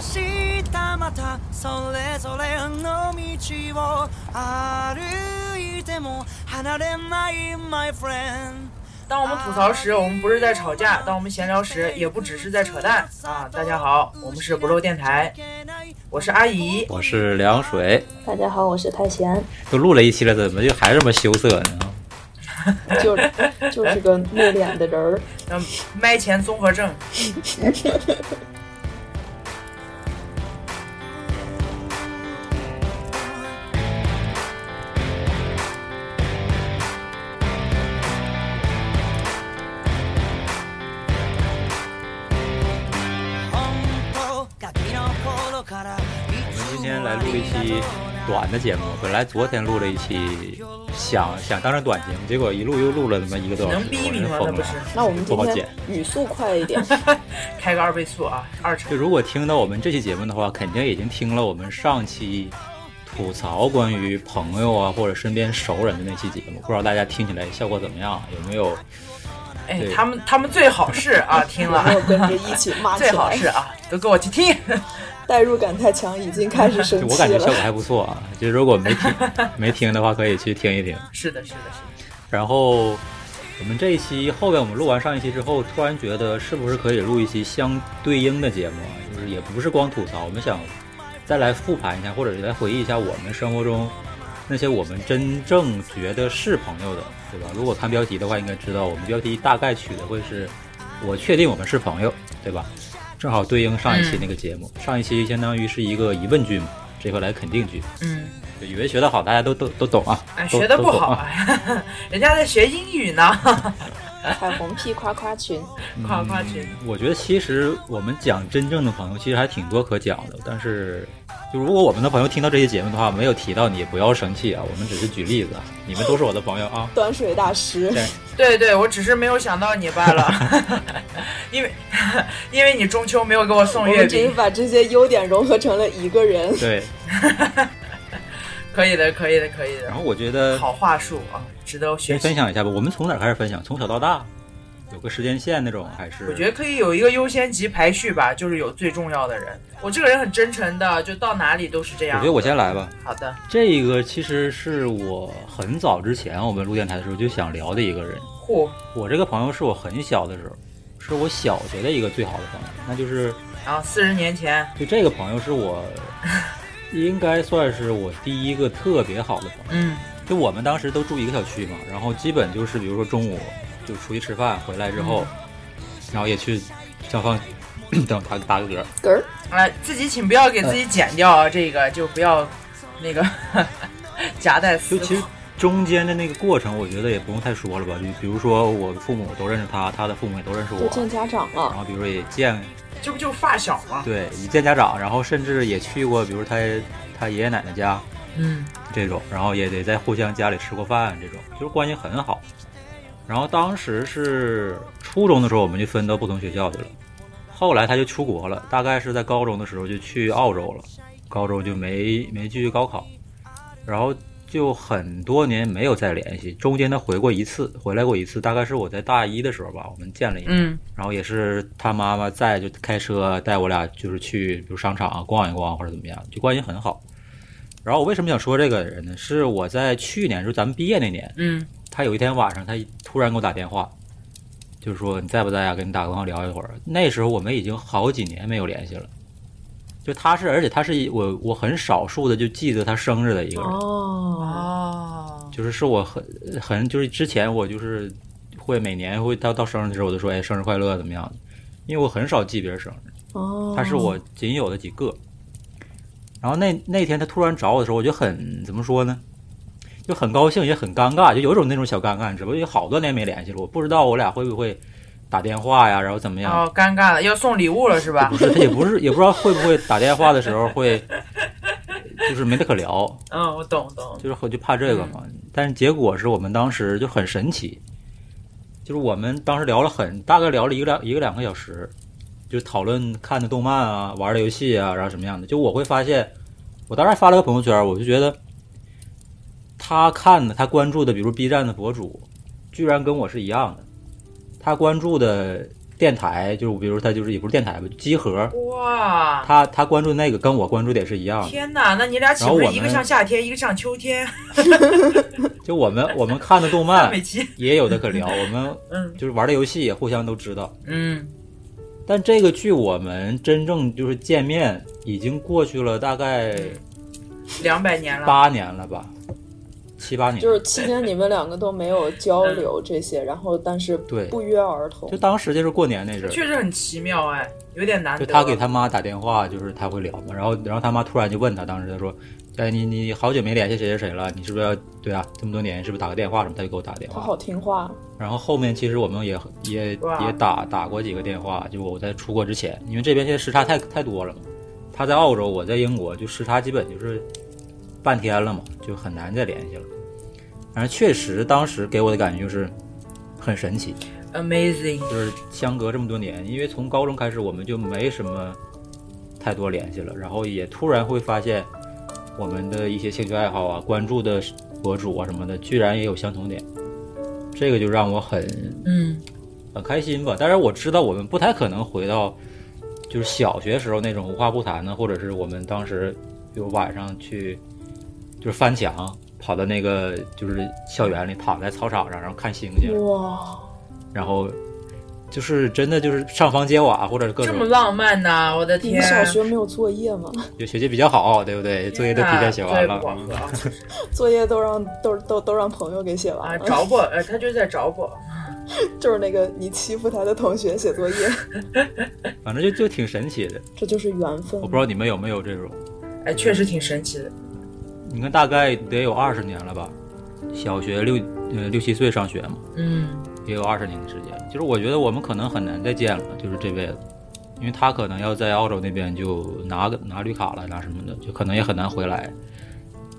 日またそれぞれの道を歩いても離れない my friend 当我们吐槽时，我们不是在吵架；当我们闲聊时，也不只是在扯淡啊！大家好，我们是不漏电台，我是阿姨，我是凉水。大家好，我是太闲。都录了一期了，怎么就还这么羞涩呢？就就是个内敛的人儿。嗯，麦前综合症。 的节目，本来昨天录了一期，想想当成短节目，结果一录又录了他妈一个多小时，人疯了。那我们不好剪语速快一点，开个二倍速啊，二成。就如果听到我们这期节目的话，肯定已经听了我们上期吐槽关于朋友啊或者身边熟人的那期节目，不知道大家听起来效果怎么样？有没有？哎，他们他们最好是啊，听了 跟着一起骂，最好是啊，都跟我去听。代入感太强，已经开始生气了。我感觉效果还不错啊，就如果没听没听的话，可以去听一听。是的，是的，是的。然后我们这一期后边我们录完上一期之后，突然觉得是不是可以录一期相对应的节目啊？就是也不是光吐槽，我们想再来复盘一下，或者是来回忆一下我们生活中那些我们真正觉得是朋友的，对吧？如果看标题的话，应该知道我们标题大概取的会是“我确定我们是朋友”，对吧？正好对应上一期那个节目，上一期相当于是一个疑问句嘛，这回来肯定句。嗯，语文学得好，大家都都都懂啊。哎，学的不好，人家在学英语呢。彩虹屁夸夸群，夸夸群。我觉得其实我们讲真正的朋友，其实还挺多可讲的，但是。就如果我们的朋友听到这些节目的话，没有提到你，不要生气啊！我们只是举例子，你们都是我的朋友啊。端水大师，对对，我只是没有想到你罢了，因为 因为你中秋没有给我送月饼。只是把这些优点融合成了一个人。对，可以的，可以的，可以的。然后我觉得好话术啊，值得学。分享一下吧，我们从哪开始分享？从小到大。有个时间线那种还是？我觉得可以有一个优先级排序吧，就是有最重要的人。我这个人很真诚的，就到哪里都是这样。我觉得我先来吧。好的，这个其实是我很早之前我们录电台的时候就想聊的一个人。嚯！我这个朋友是我很小的时候，是我小学的一个最好的朋友，那就是啊，四十年前。就这个朋友是我 应该算是我第一个特别好的朋友。嗯。就我们当时都住一个小区嘛，然后基本就是比如说中午。就出去吃饭，回来之后，然后也去上放，等他打个嗝。嗝。啊，自己请不要给自己剪掉啊！这个就不要那个 夹带私就其实中间的那个过程，我觉得也不用太说了吧。就比如说，我父母都认识他，他的父母也都认识我。见家长了。然后比如说也见，这不就发小吗？对，一见家长，然后甚至也去过，比如他他爷爷奶奶家，嗯，这种，然后也得在互相家里吃过饭，这种就是关系很好。然后当时是初中的时候，我们就分到不同学校去了。后来他就出国了，大概是在高中的时候就去澳洲了。高中就没没继续高考，然后就很多年没有再联系。中间他回过一次，回来过一次，大概是我在大一的时候吧，我们见了一面。然后也是他妈妈在，就开车带我俩，就是去比如商场逛一逛或者怎么样，就关系很好。然后我为什么想说这个人呢？是我在去年，就是咱们毕业那年。嗯。他有一天晚上，他突然给我打电话，就是说你在不在啊？跟你打个电话聊一会儿。那时候我们已经好几年没有联系了。就他是，而且他是我我很少数的就记得他生日的一个人。哦，就是是我很很就是之前我就是会每年会到到生日的时候我就说哎生日快乐怎么样的，因为我很少记别人生日。哦，他是我仅有的几个。然后那那天他突然找我的时候，我就很怎么说呢？就很高兴，也很尴尬，就有种那种小尴尬，只不过有好多年没联系了，我不知道我俩会不会打电话呀，然后怎么样？哦，尴尬了，要送礼物了是吧？不是，他也不是，也不知道会不会打电话的时候会，就是没得可聊。嗯，我懂懂。就是我就怕这个嘛，但是结果是我们当时就很神奇，就是我们当时聊了很大概聊了一个两一个两个小时，就讨论看的动漫啊，玩的游戏啊，然后什么样的。就我会发现，我当时发了个朋友圈，我就觉得。他看的，他关注的，比如 B 站的博主，居然跟我是一样的。他关注的电台，就是比如他就是也不是电台吧，集合，哇，他他关注那个跟我关注的也是一样的。天哪，那你俩岂不是一个像夏天，一个像秋天？就我们我们看的动漫，也有的可聊，我们嗯就是玩的游戏也互相都知道。嗯，但这个剧我们真正就是见面已经过去了大概两百年了，八年了吧，七八年。就是期间你们两个都没有交流这些，然后但是对不约而同就。当时就是过年那阵儿，确实很奇妙哎，有点难得。就他给他妈打电话，就是他会聊嘛，然后然后他妈突然就问他，当时他说，哎你你好久没联系谁谁谁了，你是不是要对啊这么多年是不是打个电话什么？他就给我打电话他好，听话，然后后面其实我们也也也打打过几个电话，就我在出国之前，因为这边现在时差太太多了嘛，他在澳洲，我在英国，就时差基本就是半天了嘛，就很难再联系了。反正确实当时给我的感觉就是很神奇，amazing，就是相隔这么多年，因为从高中开始我们就没什么太多联系了，然后也突然会发现我们的一些兴趣爱好啊、关注的博主啊什么的，居然也有相同点，这个就让我很嗯很开心吧。当然我知道我们不太可能回到就是小学时候那种无话不谈的，或者是我们当时比如晚上去就是翻墙。跑到那个就是校园里，躺在操场上，然后看星星，哇，然后就是真的就是上房揭瓦或者各种这么浪漫呐、我的天！你们小学没有作业吗？就学习比较好，对不对？作业都提前写完了作业都让都都都让朋友给写完啊，了，找不，呃，他就在找不。就是那个你欺负他的同学写作业，反正就就挺神奇的。这就是缘分我。不知道你们有没有这种，哎，确实挺神奇的。你看大概得有二十年了吧？小学六呃六七岁上学嘛，嗯，也有二十年的时间。就是我觉得我们可能很难再见了，就是这辈子，因为他可能要在澳洲那边就拿个拿绿卡了，拿什么的，就可能也很难回来。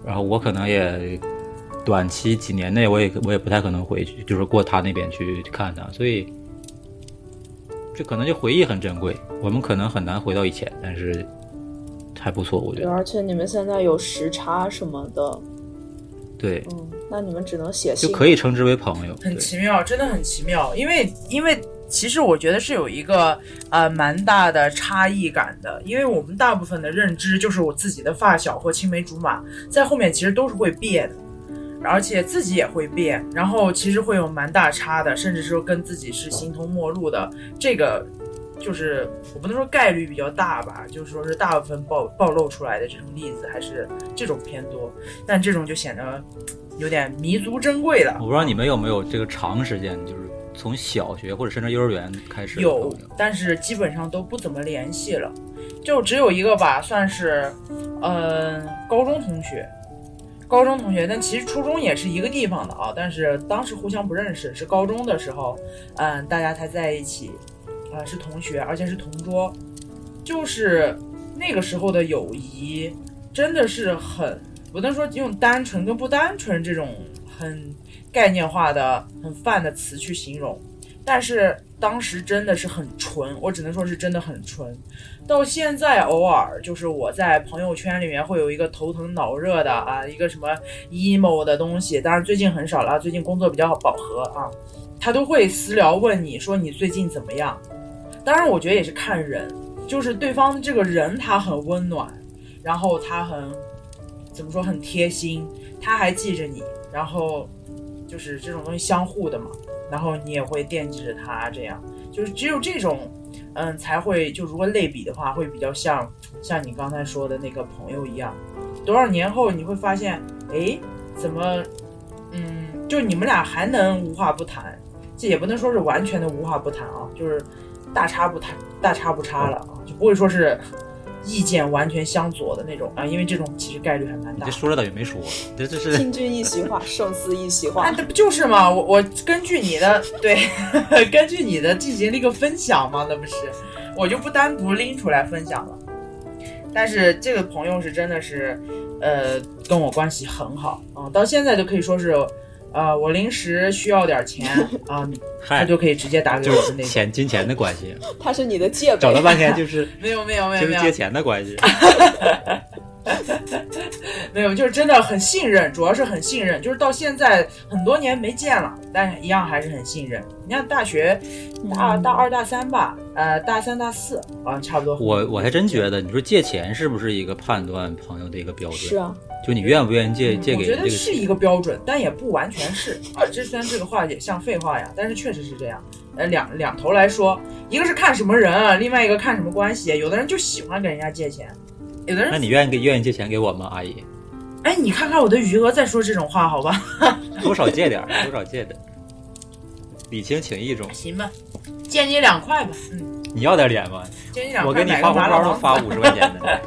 然后我可能也短期几年内我也我也不太可能回去，就是过他那边去看他，所以这可能就回忆很珍贵。我们可能很难回到以前，但是还不错，我觉，得。而且你们现在有时差什么的，对，嗯，那你们只能写信，就可以称之为朋友。很奇妙，真的很奇妙。因为因为其实我觉得是有一个呃蛮大的差异感的，因为我们大部分的认知就是我自己的发小或青梅竹马，在后面其实都是会变的。而且自己也会变，然后其实会有蛮大差的，甚至说跟自己是形同陌路的。这个就是我不能说概率比较大吧，就是说是大部分暴暴露出来的这种例子还是这种偏多，但这种就显得有点弥足珍贵了。我不知道你们有没有这个长时间，就是从小学或者甚至幼儿园开始有，但是基本上都不怎么联系了，就只有一个吧，算是，嗯、高中同学，高中同学，但其实初中也是一个地方的啊，但是当时互相不认识，是高中的时候，嗯、大家才在一起，啊、是同学，而且是同桌，就是那个时候的友谊真的是很，不能说用单纯跟不单纯这种很概念化的、很泛的词去形容。但是当时真的是很纯，我只能说是真的很纯。到现在偶尔就是我在朋友圈里面会有一个头疼脑热的啊，一个什么 emo 的东西，当然最近很少了，最近工作比较饱和啊，他都会私聊问你说你最近怎么样。当然我觉得也是看人，就是对方这个人他很温暖，然后他很怎么说很贴心，他还记着你，然后就是这种东西相互的嘛。然后你也会惦记着他，这样就是只有这种，嗯，才会就如果类比的话，会比较像像你刚才说的那个朋友一样，多少年后你会发现，哎，怎么，嗯，就你们俩还能无话不谈，这也不能说是完全的无话不谈啊，就是大差不谈，大差不差了啊，就不会说是意见完全相左的那种啊，因为这种其实概率还蛮大的。你这说了等于没说，这这是听君一席话，胜似一席话啊，。这不就是嘛？我我根据你的对，根据你的进行了一个分享嘛，那不是，我就不单独拎出来分享了。但是这个朋友是真的是，呃，跟我关系很好啊、到现在都可以说是，呃，我临时需要点钱啊，他，就可以直接打给我的那种。钱金钱的关系，他是你的借口，找了半天就是没有没有没就是有没有借钱的关系。没有，就是真的很信任，主要是很信任。就是到现在很多年没见了，但是一样还是很信任。你看大学大大二大三吧，呃，大三大四啊，差不多。我我还真觉得，你说借钱是不是一个判断朋友的一个标准？是啊，就你愿不愿意借借我给这个觉得是一个标准，但也不完全是啊。这虽然这个话也像废话呀，但是确实是这样。呃，两两头来说，一个是看什么人，啊另外一个看什么关系。有的人就喜欢给人家借钱，有的人那你愿意给愿意借钱给我吗，阿姨？哎，你看看我的余额再说这种话，好吧？多少借点儿，多少借点儿，礼轻情意重。行吧，借你两块吧，嗯，你要点脸吗？借你两块，我给你发红包都发五十块钱的。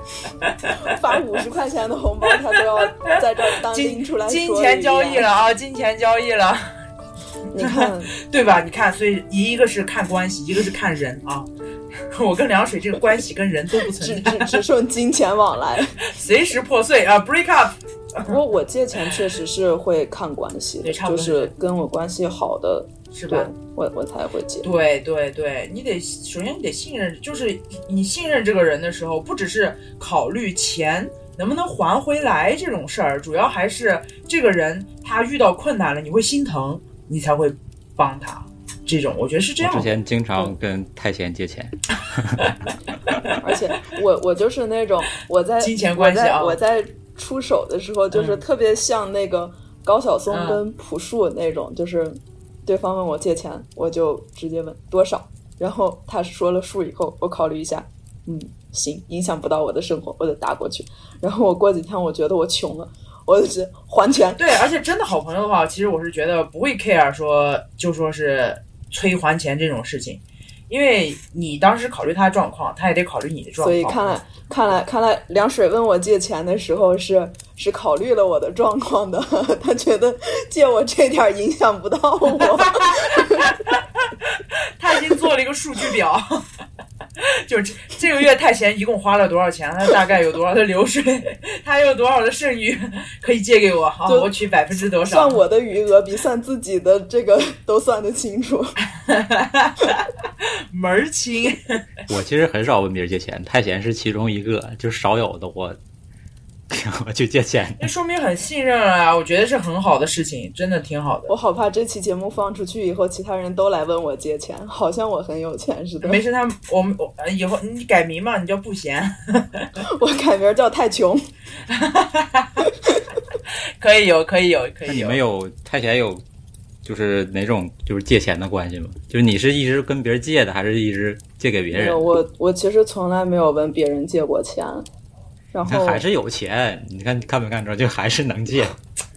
发五十块钱的红包，他都要在这儿当拎出来说金钱交易了。啊，金钱交易了，你看，对吧？你看，所以一个是看关系，一个是看人啊。我跟凉水这个关系跟人都不存在，只只剩金钱往来。随时破碎啊，break up。不过我借钱确实是会看关系就是跟我关系好的，是吧？我我才会借。对对对，你得首先你得信任，就是你信任这个人的时候，不只是考虑钱能不能还回来这种事儿，主要还是这个人他遇到困难了，你会心疼，你才会帮他。这种我觉得是这样。我之前经常跟太贤借钱，而且我我就是那种我在金钱关系啊我在我在出手的时候，就是嗯特别像那个高晓松嗯跟朴树那种，就是对方问我借钱，我就直接问多少，然后他说了数以后，我考虑一下，嗯，行，影响不到我的生活，我就打过去。然后我过几天我觉得我穷了，我就直接还钱。对，而且真的好朋友的话，其实我是觉得不会 care 说就说是催还钱这种事情，因为你当时考虑他的状况，他也得考虑你的状况。所以看来，看来，看来，凉水问我借钱的时候是是考虑了我的状况的，他觉得借我这点儿影响不到我。他已经做了一个数据表，就是这这个月太闲一共花了多少钱，他大概有多少的流水，他有多少的剩余 可以借给我，好，我取百分之多少算？我的余额比算自己的这个都算得清楚。门儿清。我其实很少问别人借钱，太贤是其中一个，就少有的我 我去借钱。那说明很信任啊，我觉得是很好的事情，真的挺好的。我好怕这期节目放出去以后，其他人都来问我借钱，好像我很有钱似的。没事，他们我们我呃以后你改名嘛，你叫不闲，我改名叫太穷。可以有，可以有，可以有。那你们有太闲有就是哪种就是借钱的关系吗？就是你是一直跟别人借的，还是一直借给别人，？我我其实从来没有问别人借过钱，然后还是有钱，你看看没看出来？就还是能借。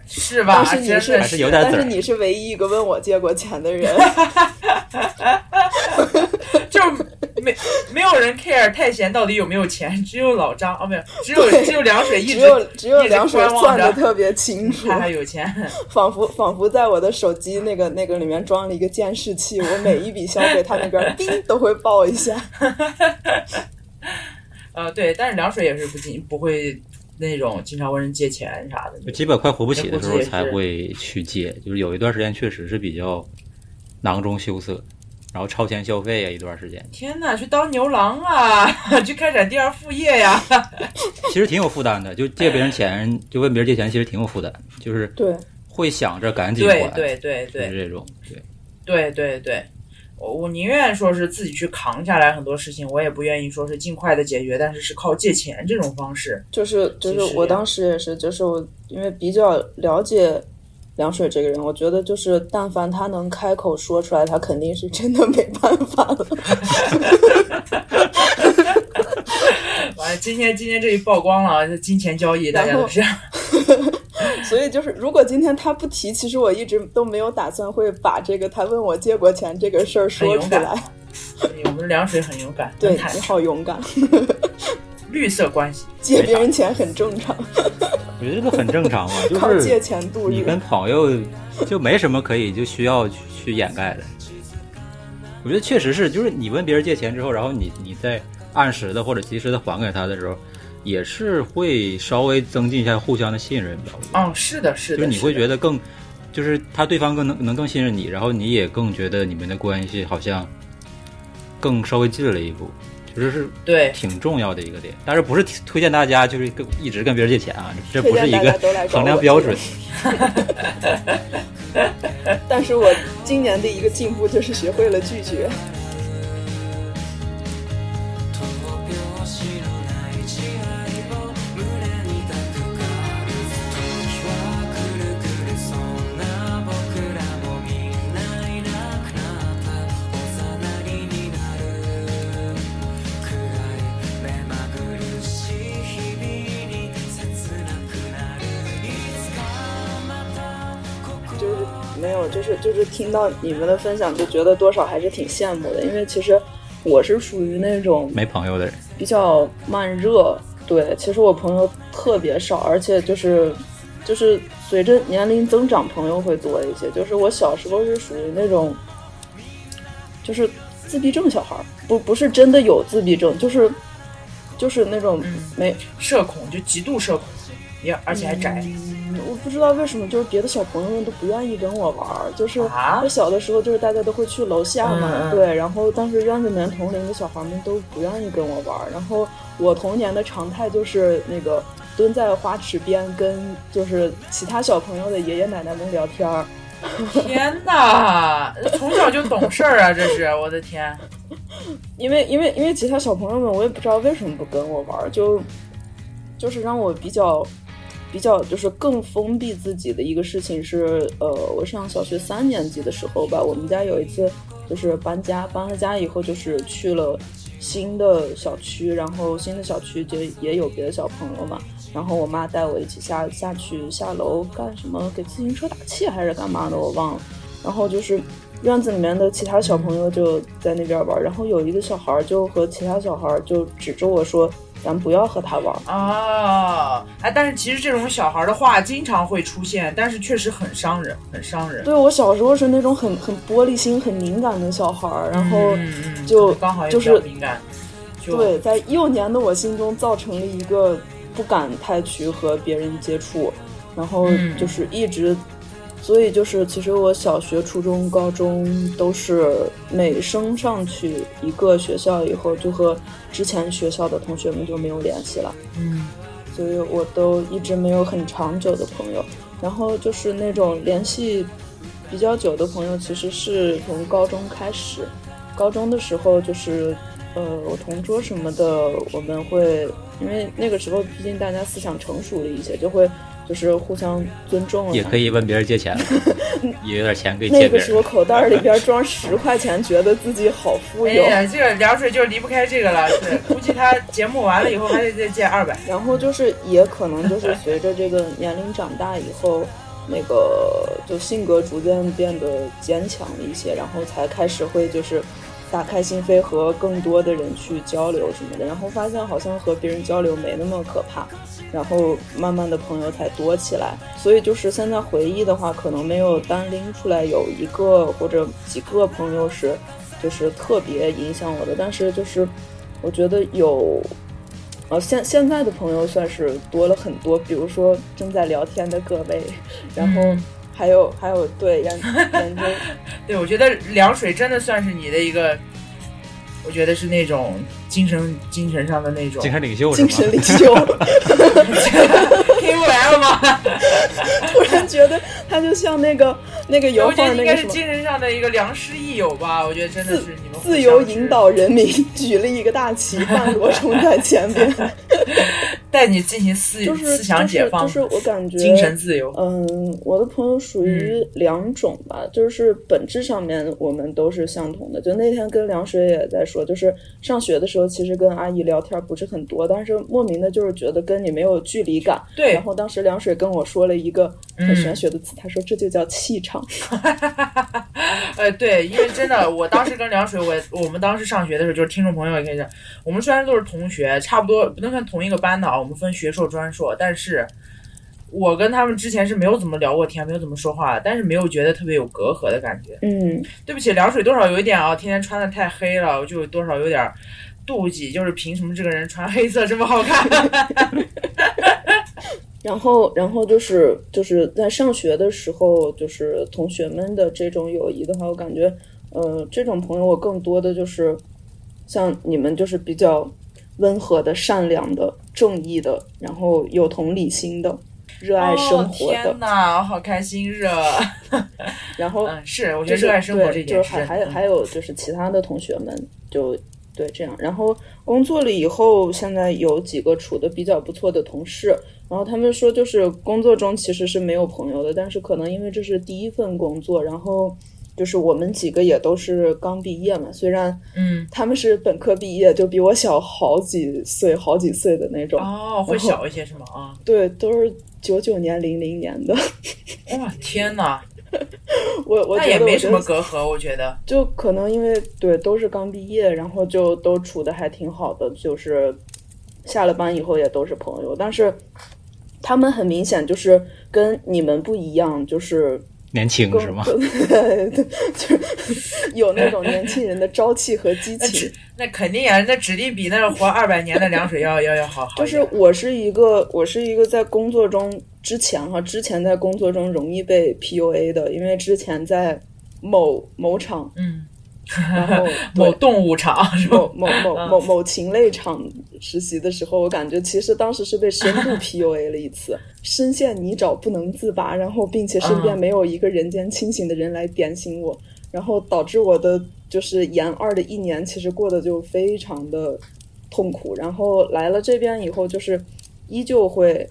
是吧？但是你是还是有点但是你是唯一一个问我借过钱的人。就没没有人 care 太闲到底有没有钱，只有老张哦，没有，只有只有凉水一直只有只有凉水算的特别清楚，他还有钱。仿佛仿佛在我的手机那个那个里面装了一个监视器，我每一笔消费，他那边 叮都会报一下。呃，对，但是凉水也是不经不会那种经常问人借钱啥的。就基本快活不起的时候才会去借，就是有一段时间确实是比较囊中羞涩，然后超前消费啊一段时间，天哪，去当牛郎啊，去开展第二副业呀！其实挺有负担的。就借别人钱，就问别人借钱，其实挺有负担，就是对，会想着赶紧还，对对对就是对这种，对。对对对，我我我宁愿说是自己去扛下来很多事情，我也不愿意说是尽快的解决，但是是靠借钱这种方式。就是就是我当时也是，就是我因为比较了解凉水这个人，我觉得就是但凡他能开口说出来，他肯定是真的没办法了。完了，今天今天这一曝光了金钱交易大家都是。所以就是，如果今天他不提，其实我一直都没有打算会把这个他问我借过钱这个事儿说出来。我们凉水很勇敢，对你好勇敢，绿色关系。借别人钱很正常，我觉得这个很正常嘛，就靠借是钱度日。你跟朋友就没什么可以就需要去去掩盖的。我觉得确实是，就是你问别人借钱之后，然后你你再按时的或者及时的还给他的时候，也是会稍微增进一下互相的信任吧。嗯，是的，是的。就是你会觉得更，就是他对方更能能更信任你，然后你也更觉得你们的关系好像更稍微近了一步，就实是是对，挺重要的一个点。但是不是推荐大家就是跟一直跟别人借钱啊，这不是一个衡量标准。但是我今年的一个进步就是学会了拒绝。没有，就是就是听到你们的分享，就觉得多少还是挺羡慕的，因为其实我是属于那种没朋友的人，比较慢热。对，其实我朋友特别少，而且就是就是随着年龄增长，朋友会多一些。就是我小时候是属于那种，就是自闭症小孩儿，不不是真的有自闭症，就是就是那种嗯没社恐就极度社恐，也而且还宅。不知道为什么，就是别的小朋友们都不愿意跟我玩儿。就是啊我小的时候，就是大家都会去楼下嘛，对，然后当时院子里面同龄的小孩们都不愿意跟我玩儿。然后我童年的常态就是那个蹲在花池边，跟就是其他小朋友的爷爷奶奶们聊天儿。天哪，从小就懂事儿啊！这是我的天，因为因为因为其他小朋友们，我也不知道为什么不跟我玩儿，就就是让我比较比较就是更封闭自己的一个事情是，呃，我上小学三年级的时候吧，我们家有一次就是搬家，搬了家以后就是去了新的小区，然后新的小区就也有别的小朋友嘛，然后我妈带我一起下下去下楼干什么，给自行车打气还是干嘛的，我忘了，然后就是。院子里面的其他小朋友就在那边玩，然后有一个小孩就和其他小孩就指着我说：“咱不要和他玩。啊！哎，但是其实这种小孩的话经常会出现，但是确实很伤人，很伤”人。对我小时候是那种很很玻璃心、很敏感的小孩儿，然后就刚好也就是敏感，就对，在幼年的我心中造成了一个不敢太去和别人接触，然后嗯就是一直，所以就是其实我小学、初中、高中都是每升上去一个学校以后，就和之前学校的同学们就没有联系了。嗯所以我都一直没有很长久的朋友。然后就是那种联系比较久的朋友，其实是从高中开始。高中的时候就是，呃，我同桌什么的，我们会因为那个时候毕竟大家思想成熟了一些，就会就是互相尊重了。也可以问别人借钱了，也有点钱可以那借别人。个时候口袋里边装十块钱，觉得自己好富有。哎呀，这个凉水就离不开这个了，是估计他节目完了以后还得再借二百。然后就是也可能就是随着这个年龄长大以后，那个就性格逐渐变得坚强了一些，然后才开始会就是打开心扉和更多的人去交流什么的，然后发现好像和别人交流没那么可怕，然后慢慢的朋友才多起来。所以就是现在回忆的话，可能没有单拎出来有一个或者几个朋友是就是特别影响我的，但是就是我觉得有。呃，现 现在的朋友算是多了很多，比如说正在聊天的各位，然后还有、还有对研研究对，我觉得凉水真的算是你的一个，我觉得是那种精神精神上的那种精神领袖是精吗？神领袖，KOL 吗？突然觉得他就像那个那个油我觉得应该是精神上的一个良师益友吧。我觉得真的是自由引导人民，举了一个大旗，半裸冲在前边，带你进行思就是思想解放，就是就是我感觉精神自由。嗯，我的朋友属于两种吧，就是本质上面我们都是相同的。就那天跟凉水也在说，就是上学的时候，其实跟阿姨聊天不是很多，但是莫名的就是觉得跟你没有距离感。对然后当时凉水跟我说了一个很嗯玄学的词，他说这就叫气场。呃，对，因为真的，我当时跟凉水，我我们当时上学的时候，就是听众朋友也可以讲，我们虽然都是同学，差不多不能算同一个班的啊，我们分学硕、专硕，但是我跟他们之前是没有怎么聊过天，没有怎么说话，但是没有觉得特别有隔阂的感觉。嗯，对不起，凉水多少有一点啊，天天穿的太黑了，我就多少有点妒忌，就是凭什么这个人穿黑色这么好看？然后，然后就是就是在上学的时候，就是同学们的这种友谊的话，我感觉，呃，这种朋友我更多的就是，像你们就是比较温和的、善良的、正义的，然后有同理心的、热爱生活哦、的。天哪，我好开心热。然后 嗯，是，我觉得热爱生活这件事就是还还有还有就是其他的同学们就对这样，然后工作了以后，现在有几个处的比较不错的同事，然后他们说就是工作中其实是没有朋友的，但是可能因为这是第一份工作，然后就是我们几个也都是刚毕业嘛，虽然嗯，他们是本科毕业，就比我小好几岁好几岁的那种，哦，会小一些是吗？啊，对，都是九九年零零年的，哇，天哪，我我那也没什么隔阂，我觉得。就可能因为对都是刚毕业，然后就都处的还挺好的，就是下了班以后也都是朋友。但是他们很明显就是跟你们不一样，就是年轻是吗？对，就是有那种年轻人的朝气和激情 指。那肯定呀，那指定比那活二百年的凉水要要要好好就。是我是一个，我是一个在工作中之前哈，之前在工作中容易被 PUA 的，因为之前在某某厂，嗯，然后 某动物场？某某某某某禽类场实习的时候，我感觉其实当时是被深度 PUA 了一次，深陷泥沼不能自拔，然后并且身边嗯没有一个人间清醒的人来点醒我，然后导致我的就是研二的一年其实过得就非常的痛苦，然后来了这边以后，就是依旧会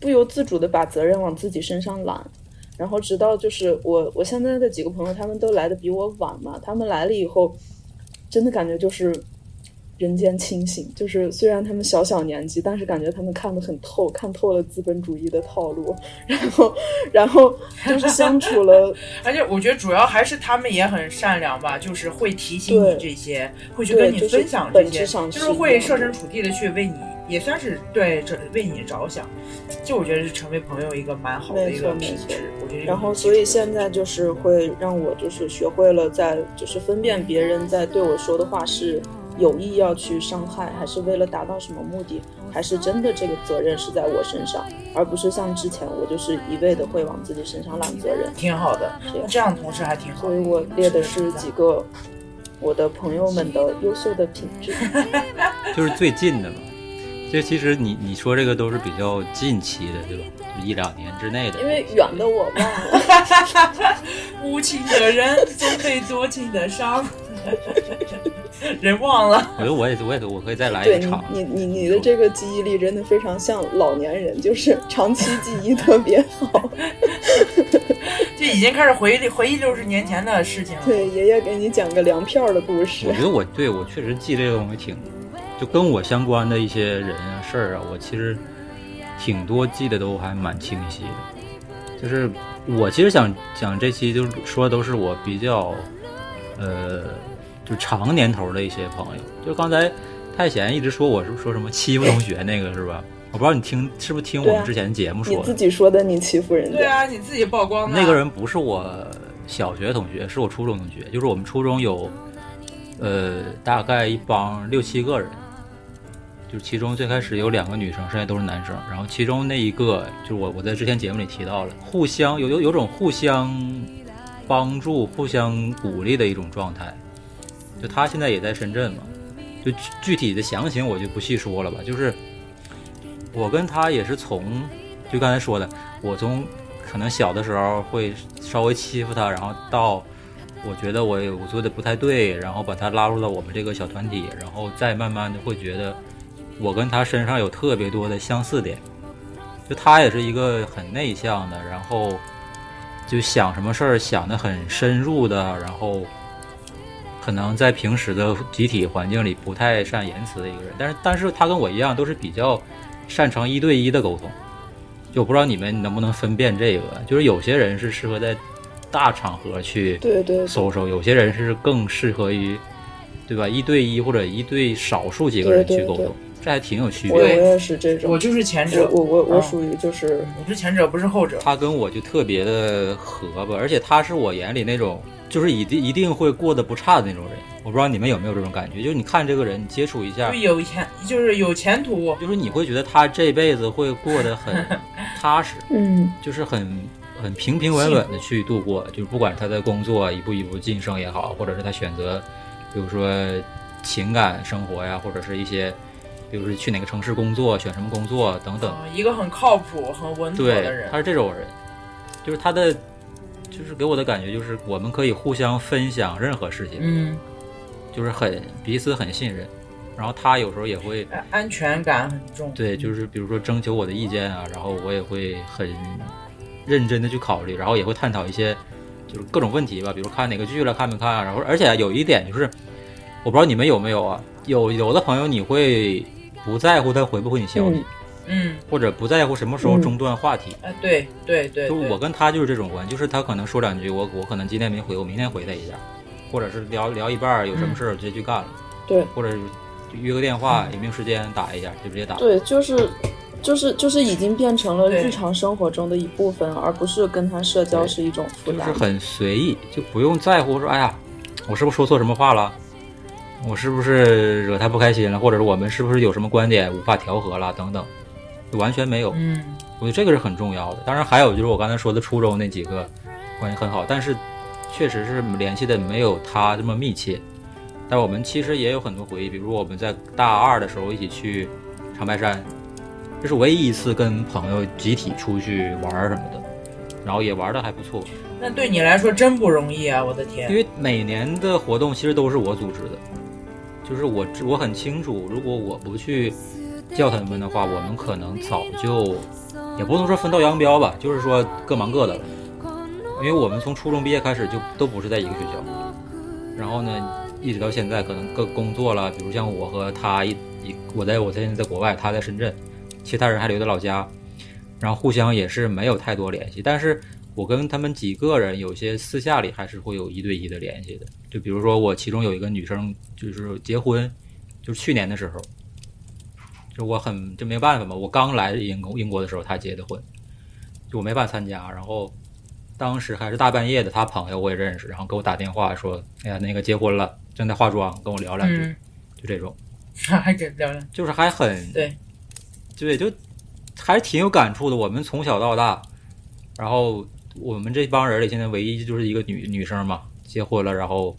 不由自主的把责任往自己身上揽。然后直到就是我我现在的几个朋友，他们都来的比我晚嘛，他们来了以后，真的感觉就是人间清醒，就是虽然他们小小年纪，但是感觉他们看得很透，看透了资本主义的套路，然后然后就是相处了，而且我觉得主要还是他们也很善良吧，就是会提醒你这些，会去跟你分享这些，就是是会设身处地的去为你，也算是对这为你着想。就我觉得是成为朋友一个蛮好的一个品质。我觉得然后所以现在就是会让我就是学会了在就是分辨别人在对我说的话是有意要去伤害，还是为了达到什么目的，还是真的这个责任是在我身上，而不是像之前我就是一味的会往自己身上揽责任。挺好的，这样同事还挺好所以。我列的是几个我的朋友们的优秀的品质。就是最近的嘛。这其实你你说这个都是比较近期的，对吧？就一两年之内的。因为远的我忘了，无情的人总被多情的伤，人忘了。我觉得我也我也我可以再来一场。你你你的这个记忆力真的非常像老年人，就是长期记忆特别好。就已经开始回忆回忆六十年前的事情了。对，爷爷给你讲个粮票的故事我。觉得我对我确实记这个东西挺，就跟我相关的一些人啊事儿啊，我其实挺多记得都还蛮清晰的。就是我其实想讲这期就是说的都是我比较呃就长年头的一些朋友。就刚才太贤一直说我是说什么欺负同学那个是吧？我不知道你听是不是听我们之前节目你自说的？己说的，你欺负人家。对啊，你自己曝光的。那个人不是我小学同学，是我初中同学。就是我们初中有，呃，大概一帮六七个人，就是其中最开始有两个女生，剩下都是男生。然后其中那一个，就是我我在之前节目里提到了，互相有有有种互相帮助、互相鼓励的一种状态。就他现在也在深圳嘛，就具体的详情我就不细说了吧。就是我跟他也是从，就刚才说的，我从可能小的时候会稍微欺负他，然后到我觉得我我做的不太对，然后把他拉入到我们这个小团体，然后再慢慢的会觉得我跟他身上有特别多的相似点。就他也是一个很内向的，然后就想什么事儿想得很深入的，然后可能在平时的集体环境里不太善言辞的一个人。但是，但是他跟我一样，都是比较擅长一对一的沟通。就我不知道你们能不能分辨这个，就是有些人是适合在大场合去对对对搜搜，有些人是更适合于，对吧？一对一或者一对少数几个人对对对去沟通，这还挺有区别的。也是这种。我就是前者，我我我属于就是我是前者，不是后者。他跟我就特别的合吧，而且他是我眼里那种就是一定一定会过得不差的那种人。我不知道你们有没有这种感觉，就是你看这个人，你接触一下就，有前，就是有前途。就是你会觉得他这辈子会过得很 踏实，嗯就是很很平平稳稳的去度过，就是不管他的工作一步一步晋升也好，或者是他选择，比如说情感生活呀，或者是一些，比如说去哪个城市工作，选什么工作等等。嗯一个很靠谱、很稳妥的，人他。是这种人，就是他的，就是给我的感觉就是我们可以互相分享任何事情，嗯，就是很彼此很信任。然后他有时候也会安安全感很重。对，就是比如说征求我的意见啊，然后我也会很认真的去考虑，然后也会探讨一些就是各种问题吧，比如看哪个剧了，看没看啊。然后而且有一点就是，我不知道你们有没有啊，有有的朋友你会不在乎他回不回你消息，嗯嗯，或者不在乎什么时候嗯中断话题。哎，对对对就，我跟他就是这种关系，就是他可能说两句，我我可能今天没回，我明天回他一下，或者是聊聊一半儿有什么事儿直接去干了，对或者是约个电话，有没有时间打一下就直接打。对，就是就是就是已经变成了日常生活中的一部分，而不是跟他社交是一种负担。就是很随意，就不用在乎说，哎呀，我是不是说错什么话了？我是不是惹他不开心了？或者是我们是不是有什么观点无法调和了？等等，就完全没有。嗯我觉得这个是很重要的。当然还有就是我刚才说的初中那几个关系很好，但是确实是联系的没有他这么密切。但我们其实也有很多回忆，比如我们在大二的时候一起去长白山，这是唯一一次跟朋友集体出去玩儿什么的，然后也玩的还不错。那对你来说真不容易啊！我的天因，为每年的活动其实都是我组织的，就是我我很清楚，如果我不去叫他们的话，我们可能早就也不能说分道扬镳吧，就是说各忙各的了。因为我们从初中毕业开始就都不是在一个学校，然后呢，一直到现在可能各工作了，比如像我和他一一，我在我现在在国外，他在深圳，其他人还留在老家，然后互相也是没有太多联系，但是我跟他们几个人有些私下里还是会有一对一的联系的。就比如说我其中有一个女生，就是结婚，就是去年的时候，就我很就没办法嘛，我刚来英国英国的时候他结的婚，就我没法参加，然后当时还是大半夜的，他朋友我也认识，然后给我打电话说，哎呀那个结婚了，正在化妆，跟我聊两句，嗯，就这种，还给聊聊，就是还很对，对，就还是挺有感触的。我们从小到大，然后我们这帮人里，现在唯一就是一个女女生嘛，结婚了，然后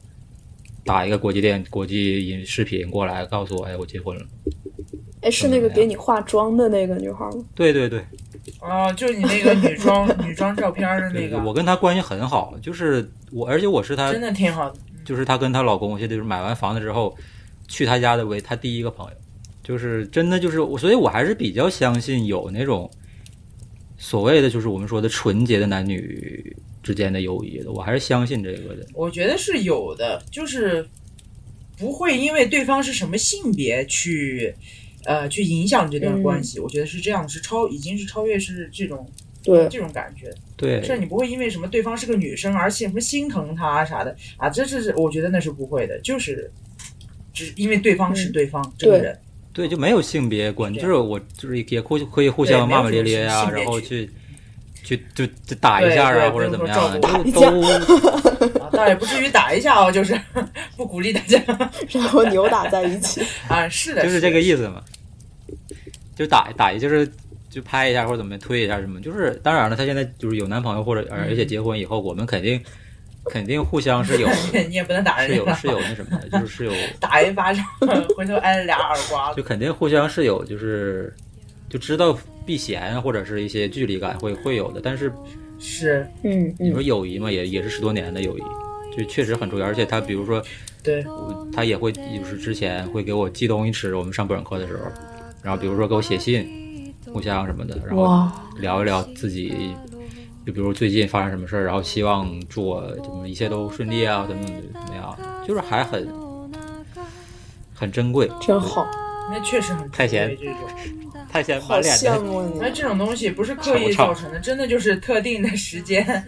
打一个国际电国际音视频过来，告诉我，哎，我结婚了。哎，是那个给你化妆的那个女孩吗？对对对，哦，就你那个女装女装照片的那个，我跟她关系很好，就是我，而且我是她真，的挺好的。就是她跟她老公，我记得就是买完房子之后，去她家的为她第一个朋友，就是真的就是我，所以我还是比较相信有那种所谓的就是我们说的纯洁的男女之间的友谊的，我还是相信这个的。我觉得是有的，就是不会因为对方是什么性别去，呃，去影响这段关系。我觉得是这样，是超已经是超越是这种对，这种感觉，对，是你不会因为什么对方是个女生而什么心疼她啥的啊，这是我觉得那是不会的，就是只因为对方是嗯对方、这个对人，对，就没有性别观念，就是我就是也互可以互相骂骂咧咧呀，性别区然后去去就就打一下啊，或者怎么样的，就都 啊，倒也不至于打一下哦，就是 不鼓励大家然后 扭打在一起。啊，是的，就是这个意思嘛，就打打一就是就拍一下或者怎么推一下什么，就是当然了，她现在就是有男朋友或者而且结婚以后，我们肯定肯定互相是有 你也不能打是人是，有是有那什么的，就是是有。打一巴掌，回头挨了俩耳刮子。就肯定互相是有就是就知道避嫌或者是一些距离感会会有的，但是是，嗯你说嗯，友谊嘛，也也是十多年的友谊，就确实很重要。而且他比如说，对，我他也会就是之前会给我寄东西吃，我们上本科的时候，然后比如说给我写信，互相什么的，然后，聊一聊自己，就比如最近发生什么事儿，然后希望祝我怎么一切都顺利啊，怎么怎么样，就是还很很珍贵，真好，那确实很太闲。太显好满脸的。羡慕你。那。这种东西不是刻意造成的，真的就是特定的时间，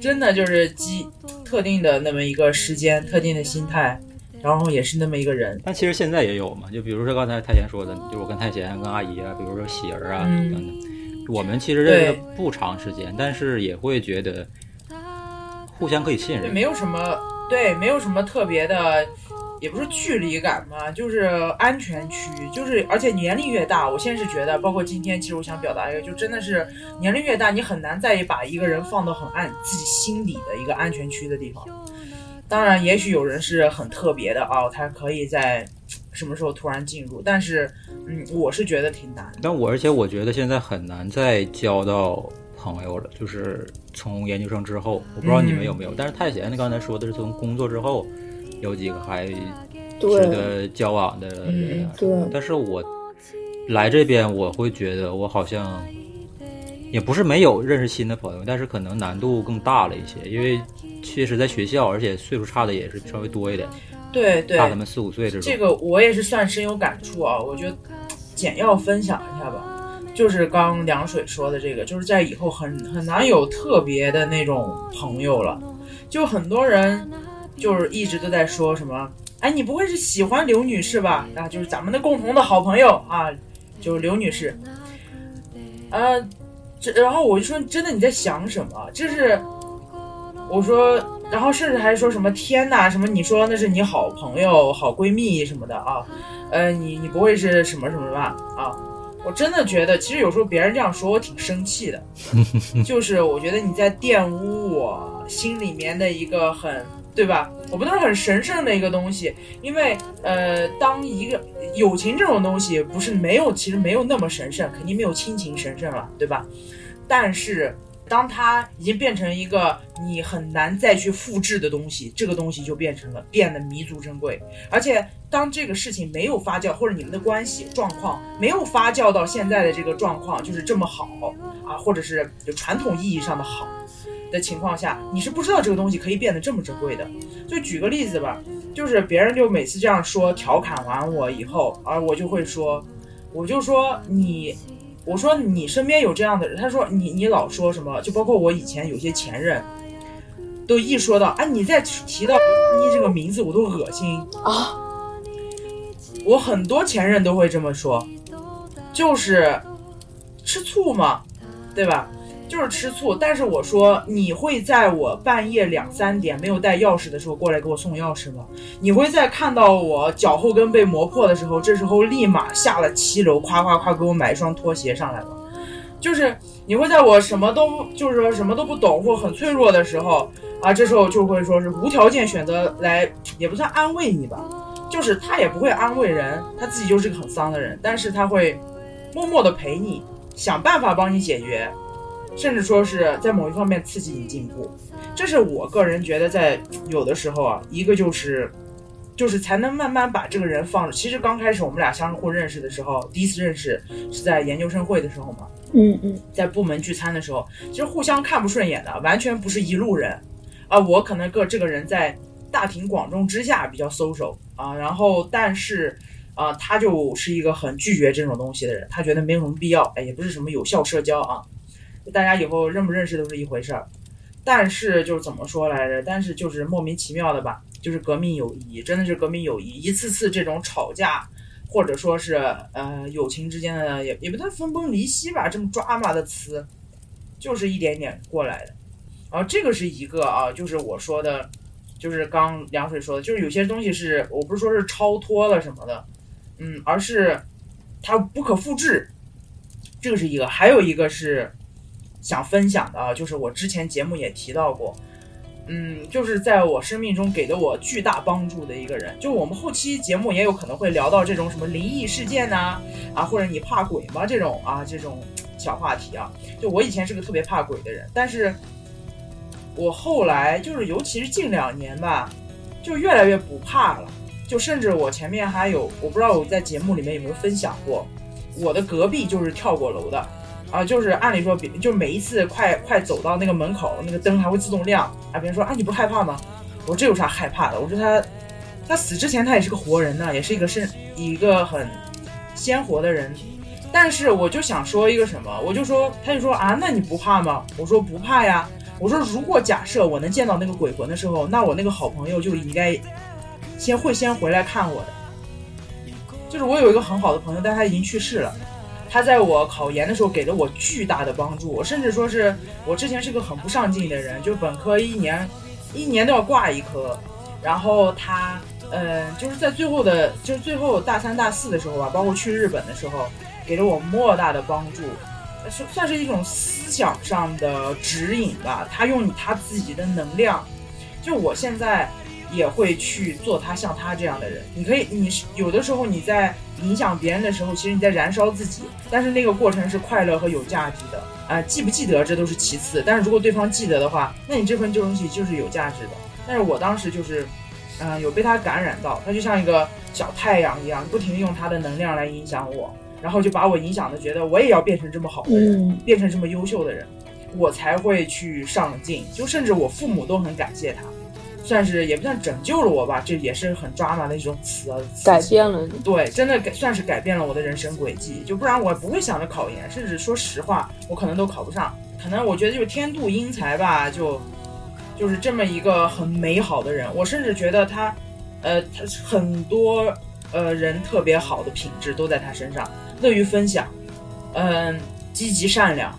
真的就是基特定的那么一个时间、特定的心态，然后也是那么一个人。但其实现在也有嘛，就比如说刚才太贤说的，就我跟太贤、跟阿姨啊，比如说喜儿啊、嗯等等，我们其实认识不长时间，但是也会觉得互相可以信，任。没有什么，对，没有什么特别的，也不是距离感嘛，就是安全区，就是而且年龄越大，我现在是觉得，包括今天，其实我想表达一个，就真的是年龄越大，你很难再把一个人放到很暗自己心里的一个安全区的地方。当然，也许有人是很特别的啊，他可以在什么时候突然进入，但是，嗯，我是觉得挺难的。但我而且我觉得现在很难再交到朋友了，就是从研究生之后，我不知道你们有没有。但是太贤刚才说的是从工作之后，有几个还值得交往的人啊。对，但是我来这边，我会觉得我好像也不是没有认识新的朋友，但是可能难度更大了一些，因为确实在学校，而且岁数差的也是稍微多一点，对对，大他们四五岁这种。这个我也是算深有感触啊，我觉得简要分享一下吧。就是刚凉水说的这个，就是在以后很很难有特别的那种朋友了。就很多人就是一直都在说什么，哎，你不会是喜欢刘女士吧？啊，就是咱们的共同的好朋友啊，就是刘女士。呃，这然后我就说，真的你在想什么？就是我说，然后甚至还说什么天哪，什么你说那是你好朋友、好闺蜜什么的啊？呃，你你不会是什么什么吧？啊，我真的觉得，其实有时候别人这样说我挺生气的，就是我觉得你在玷污我心里面的一个很。对吧？我不都是很神圣的一个东西，因为呃，当一个友情这种东西不是没有，其实没有那么神圣，肯定没有亲情神圣了，对吧？但是当它已经变成一个你很难再去复制的东西，这个东西就变成了变得弥足珍贵。而且当这个事情没有发酵，或者你们的关系状况没有发酵到现在的这个状况，就是这么好啊，或者是就传统意义上的好。的情况下，你是不知道这个东西可以变得这么珍贵的。就举个例子吧，就是别人就每次这样说调侃完我以后，啊，我就会说，我就说你，我说你身边有这样的人，他说你你老说什么，就包括我以前有些前任，都一说到啊，你再提到你这个名字，我都恶心啊。我很多前任都会这么说，就是吃醋嘛，对吧？就是吃醋，但是我说你会在我半夜两三点没有带钥匙的时候过来给我送钥匙吗？你会在看到我脚后跟被磨破的时候，这时候立马下了七楼，夸夸夸给我买一双拖鞋上来吗？就是你会在我什么都就是说什么都不懂或很脆弱的时候啊，这时候就会说是无条件选择来，也不算安慰你吧，就是他也不会安慰人，他自己就是个很丧的人，但是他会默默的陪你，想办法帮你解决。甚至说是在某一方面刺激你进步，这是我个人觉得在 有的时候啊，一个就是，就是才能慢慢把这个人放。其实刚开始我们俩相互认识的时候，第一次认识是在研究生会的时候嘛，嗯嗯，在部门聚餐的时候，其实互相看不顺眼的，完全不是一路人啊。我可能个这个人在大庭广众之下比较 social 啊，然后但是啊，他就是一个很拒绝这种东西的人，他觉得没有什么必要，哎，也不是什么有效社交啊。大家以后认不认识都是一回事儿，但是就是怎么说来着？但是就是莫名其妙的吧，就是革命友谊，真的是革命友谊。一次次这种吵架，或者说是呃友情之间的也也不算分崩离析吧，这么抓马的词，就是一点点过来的。然后这个是一个啊，就是我说的，就是刚凉水说的，就是有些东西是我不是说是超脱了什么的，嗯，而是它不可复制，这个是一个，还有一个是。想分享的啊，就是我之前节目也提到过，嗯，就是在我生命中给的我巨大帮助的一个人。就我们后期节目也有可能会聊到这种什么灵异事件呐，啊，或者你怕鬼吗这种啊这种小话题啊。就我以前是个特别怕鬼的人，但是我后来就是尤其是近两年吧，就越来越不怕了。就甚至我前面还有，我不知道我在节目里面有没有分享过，我的隔壁就是跳过楼的。啊，就是按理说，比就每一次快快走到那个门口，那个灯还会自动亮。啊，别人说啊，你不害怕吗？我说这有啥害怕的？我说他，他死之前他也是个活人呢，也是一个是一个很鲜活的人。但是我就想说一个什么，我就说，他就说啊，那你不怕吗？我说不怕呀。我说如果假设我能见到那个鬼魂的时候，那我那个好朋友就应该先会先回来看我的。就是我有一个很好的朋友，但他已经去世了。他在我考研的时候给了我巨大的帮助，甚至说是我之前是个很不上进的人，就本科一年一年都要挂一科，然后他，嗯，就是在最后的，就是最后大三大四的时候吧，包括去日本的时候，给了我莫大的帮助，是算是一种思想上的指引吧。他用他自己的能量，就我现在，也会去做他像他这样的人。你可以，你是有的时候你在影响别人的时候，其实你在燃烧自己，但是那个过程是快乐和有价值的啊、记不记得这都是其次，但是如果对方记得的话，那你这份东西就是有价值的。但是我当时就是，嗯、有被他感染到，他就像一个小太阳一样，不停地用他的能量来影响我，然后就把我影响的觉得我也要变成这么好的人。嗯，变成这么优秀的人，我才会去上进。就甚至我父母都很感谢他，算是也不算拯救了我吧，这也是很抓马的一种词啊。改变了你。对，真的改算是改变了我的人生轨迹。就不然我不会想着考研，甚至说实话，我可能都考不上。可能我觉得就是天妒英才吧，就就是这么一个很美好的人。我甚至觉得他，呃，他很多呃人特别好的品质都在他身上，乐于分享，嗯、积极善良，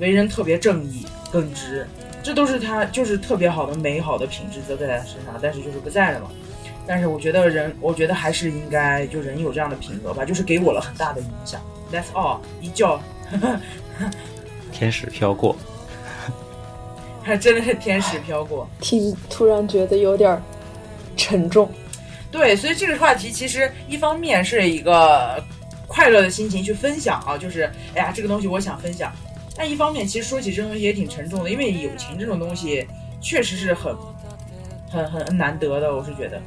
为人特别正义耿直，这都是他就是特别好的美好的品质都在他身上，但是就是不在了嘛。但是我觉得人，我觉得还是应该就人有这样的品格吧，就是给我了很大的影响。That's all，一觉 天使飘过，还真的是天使飘过。听突然觉得有点儿沉重。对，所以这个话题其实一方面是一个快乐的心情去分享啊，就是哎呀这个东西我想分享，但一方面其实说起这东西也挺沉重的，因为友情这种东西确实是很很很难得的，我是觉得。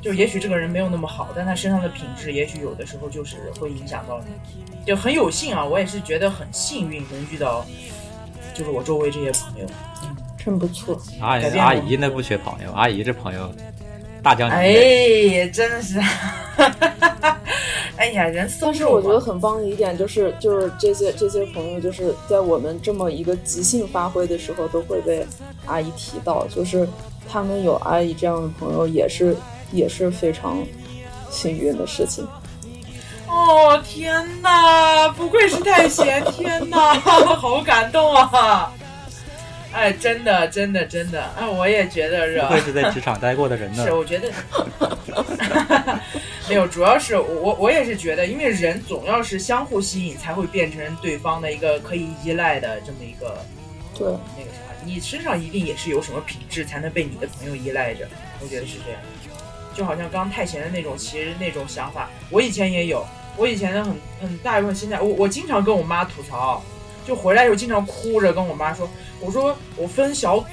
就也许这个人没有那么好，但他身上的品质，也许有的时候就是会影响到你。就很有幸啊，我也是觉得很幸运能遇到，就是我周围这些朋友。嗯真不错，阿姨阿姨那不缺朋友，阿姨这朋友大江南北。哎，真的是，哎呀，人松但是我觉得很棒的一点就是，就是这些这些朋友，就是在我们这么一个即兴发挥的时候，都会被阿姨提到，就是他们有阿姨这样的朋友，也是也是非常幸运的事情。哦天哪，不愧是太贤，天哪，好感动啊！哎，真的，真的，真的，哎，我也觉得是不。愧是在职场待过的人呢 是，。我觉得没有，主要是我我也是觉得，因为人总要是相互吸引，才会变成对方的一个可以依赖的这么一个对，那个啥。你身上一定也是有什么品质，才能被你的朋友依赖着。我觉得是这样，就好像刚刚太闲的那种，其实那种想法，我以前也有。我以前的很很大一部分心态，我我经常跟我妈吐槽，就回来时候经常哭着跟我妈说，我说我分小组，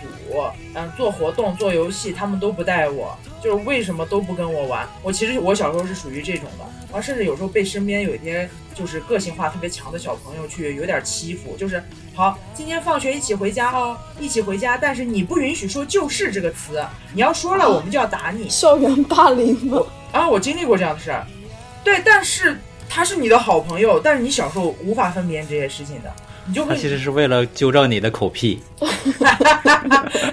嗯，做活动做游戏，他们都不带我，就是为什么都不跟我玩？我其实我小时候是属于这种的，然后甚至有时候被身边有一些就是个性化特别强的小朋友去有点欺负，就是好，今天放学一起回家哦，一起回家，但是你不允许说就是这个词，你要说了我们就要打你。校园霸凌吗？啊，我经历过这样的事儿，对，但是他是你的好朋友，但是你小时候无法分辨这些事情的，你就会他其实是为了纠正你的口癖。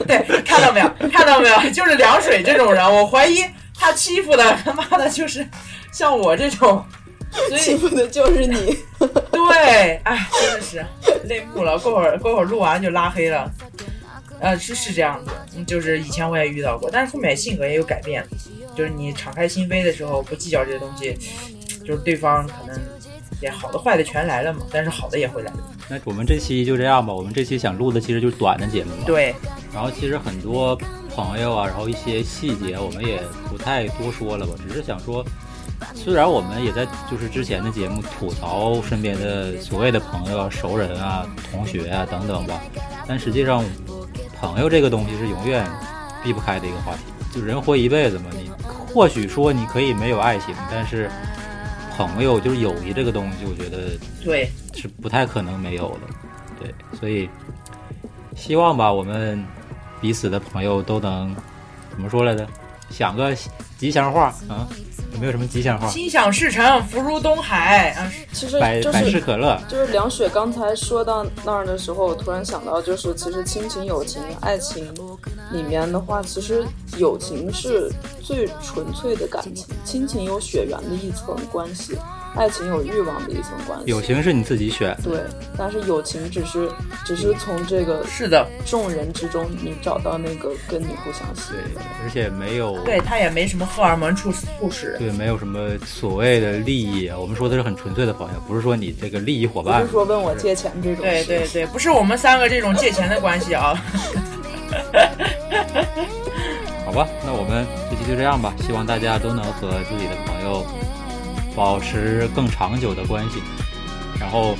对，看到没有？看到没有？就是凉水这种人，我怀疑他欺负的他妈的就是像我这种，所以欺负的就是你。对，哎，真的是泪目了。过会儿过会儿录完就拉黑了。呃，是是这样子，嗯就是以前我也遇到过，但是后面性格也有改变，就是你敞开心扉的时候，不计较这些东西，就是对方可能也好的坏的全来了嘛，但是好的也会来。那我们这期就这样吧，我们这期想录的其实就是短的节目嘛。。对，然后其实很多朋友啊，然后一些细节我们也不太多说了吧，只是想说，虽然我们也在就是之前的节目吐槽身边的所谓的朋友啊、熟人啊、同学啊等等吧，但实际上朋友这个东西是永远避不开的一个话题。就人活一辈子嘛，你或许说你可以没有爱情，但是朋友就是友谊这个东西，我觉得对，是不太可能没有的，对，所以希望吧，我们彼此的朋友都能怎么说来着？想个吉祥话啊，有没有什么吉祥话？心想事成，福如东海啊！其实百百事就是可乐，就是梁雪刚才说到那儿的时候，我突然想到，就是其实亲情、友情、爱情里面的话，其实友情是最纯粹的感情，亲情有血缘的一层关系，爱情有欲望的一层关系。友情是你自己选，对，但是友情只是只是从这个是的，众人之中，你找到那个跟你互相吸对引的。，而且没有对他也没什么荷尔蒙促促使。对，没有什么所谓的利益啊。我们说的是很纯粹的朋友，不是说你这个利益伙伴不是。说问我借钱这种。对对对，不是我们三个这种借钱的关系啊。好，吧，那我们这期就这样吧，希望大家都能和自己的朋友保持更长久的关系，然后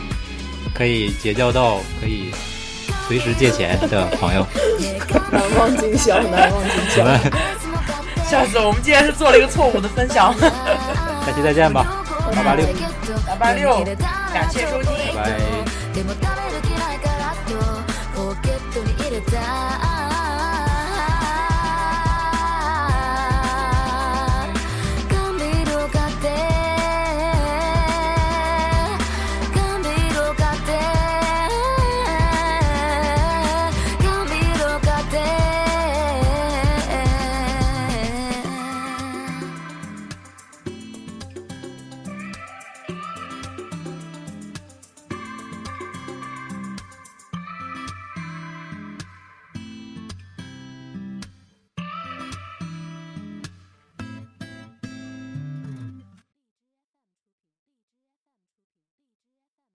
可以结交到可以随时借钱的朋友。难忘今宵，难忘今宵。我们下次我们竟然是做了一个错误的分享，下期再见吧，八八六，八八六，感谢收听。拜拜。